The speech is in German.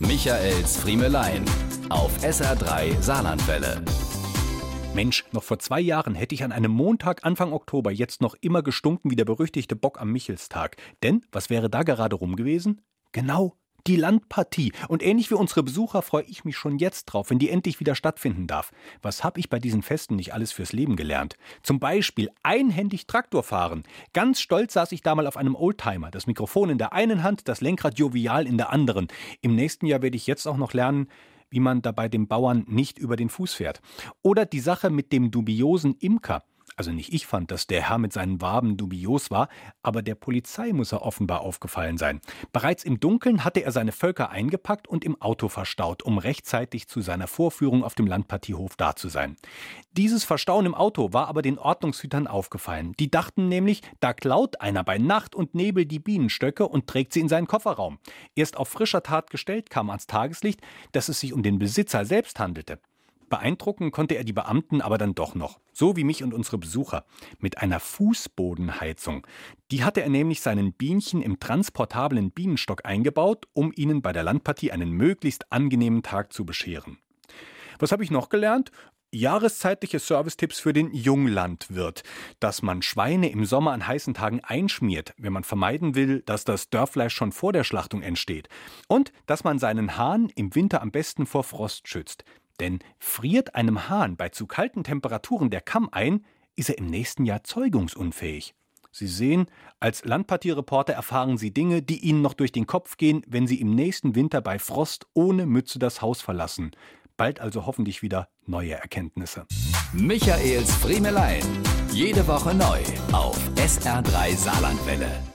Michaels Friemelein auf SR3 Saarlandwelle. Mensch, noch vor zwei Jahren hätte ich an einem Montag Anfang Oktober jetzt noch immer gestunken wie der berüchtigte Bock am Michelstag. Denn was wäre da gerade rum gewesen? Genau, die Landpartie. Und ähnlich wie unsere Besucher freue ich mich schon jetzt drauf, wenn die endlich wieder stattfinden darf. Was habe ich bei diesen Festen nicht alles fürs Leben gelernt? Zum Beispiel einhändig Traktor fahren. Ganz stolz saß ich da mal auf einem Oldtimer. Das Mikrofon in der einen Hand, das Lenkrad jovial in der anderen. Im nächsten Jahr werde ich jetzt auch noch lernen, wie man dabei dem Bauern nicht über den Fuß fährt. Oder die Sache mit dem dubiosen Imker. Also nicht ich fand, dass der Herr mit seinen Waben dubios war, aber der Polizei muss er offenbar aufgefallen sein. Bereits im Dunkeln hatte er seine Völker eingepackt und im Auto verstaut, um rechtzeitig zu seiner Vorführung auf dem Landpartiehof da zu sein. Dieses Verstauen im Auto war aber den Ordnungshütern aufgefallen. Die dachten nämlich, da klaut einer bei Nacht und Nebel die Bienenstöcke und trägt sie in seinen Kofferraum. Erst auf frischer Tat gestellt kam ans Tageslicht, dass es sich um den Besitzer selbst handelte. Beeindrucken konnte er die Beamten aber dann doch noch, so wie mich und unsere Besucher, mit einer Fußbodenheizung. Die hatte er nämlich seinen Bienchen im transportablen Bienenstock eingebaut, um ihnen bei der Landpartie einen möglichst angenehmen Tag zu bescheren. Was habe ich noch gelernt? Jahreszeitliche Servicetipps für den Junglandwirt, dass man Schweine im Sommer an heißen Tagen einschmiert, wenn man vermeiden will, dass das Dörrfleisch schon vor der Schlachtung entsteht. Und dass man seinen Hahn im Winter am besten vor Frost schützt. Denn friert einem Hahn bei zu kalten Temperaturen der Kamm ein, ist er im nächsten Jahr zeugungsunfähig. Sie sehen, als Landpartiereporter erfahren Sie Dinge, die Ihnen noch durch den Kopf gehen, wenn Sie im nächsten Winter bei Frost ohne Mütze das Haus verlassen. Bald also hoffentlich wieder neue Erkenntnisse. Michaels Friemelein. Jede Woche neu auf SR3 Saarlandwelle.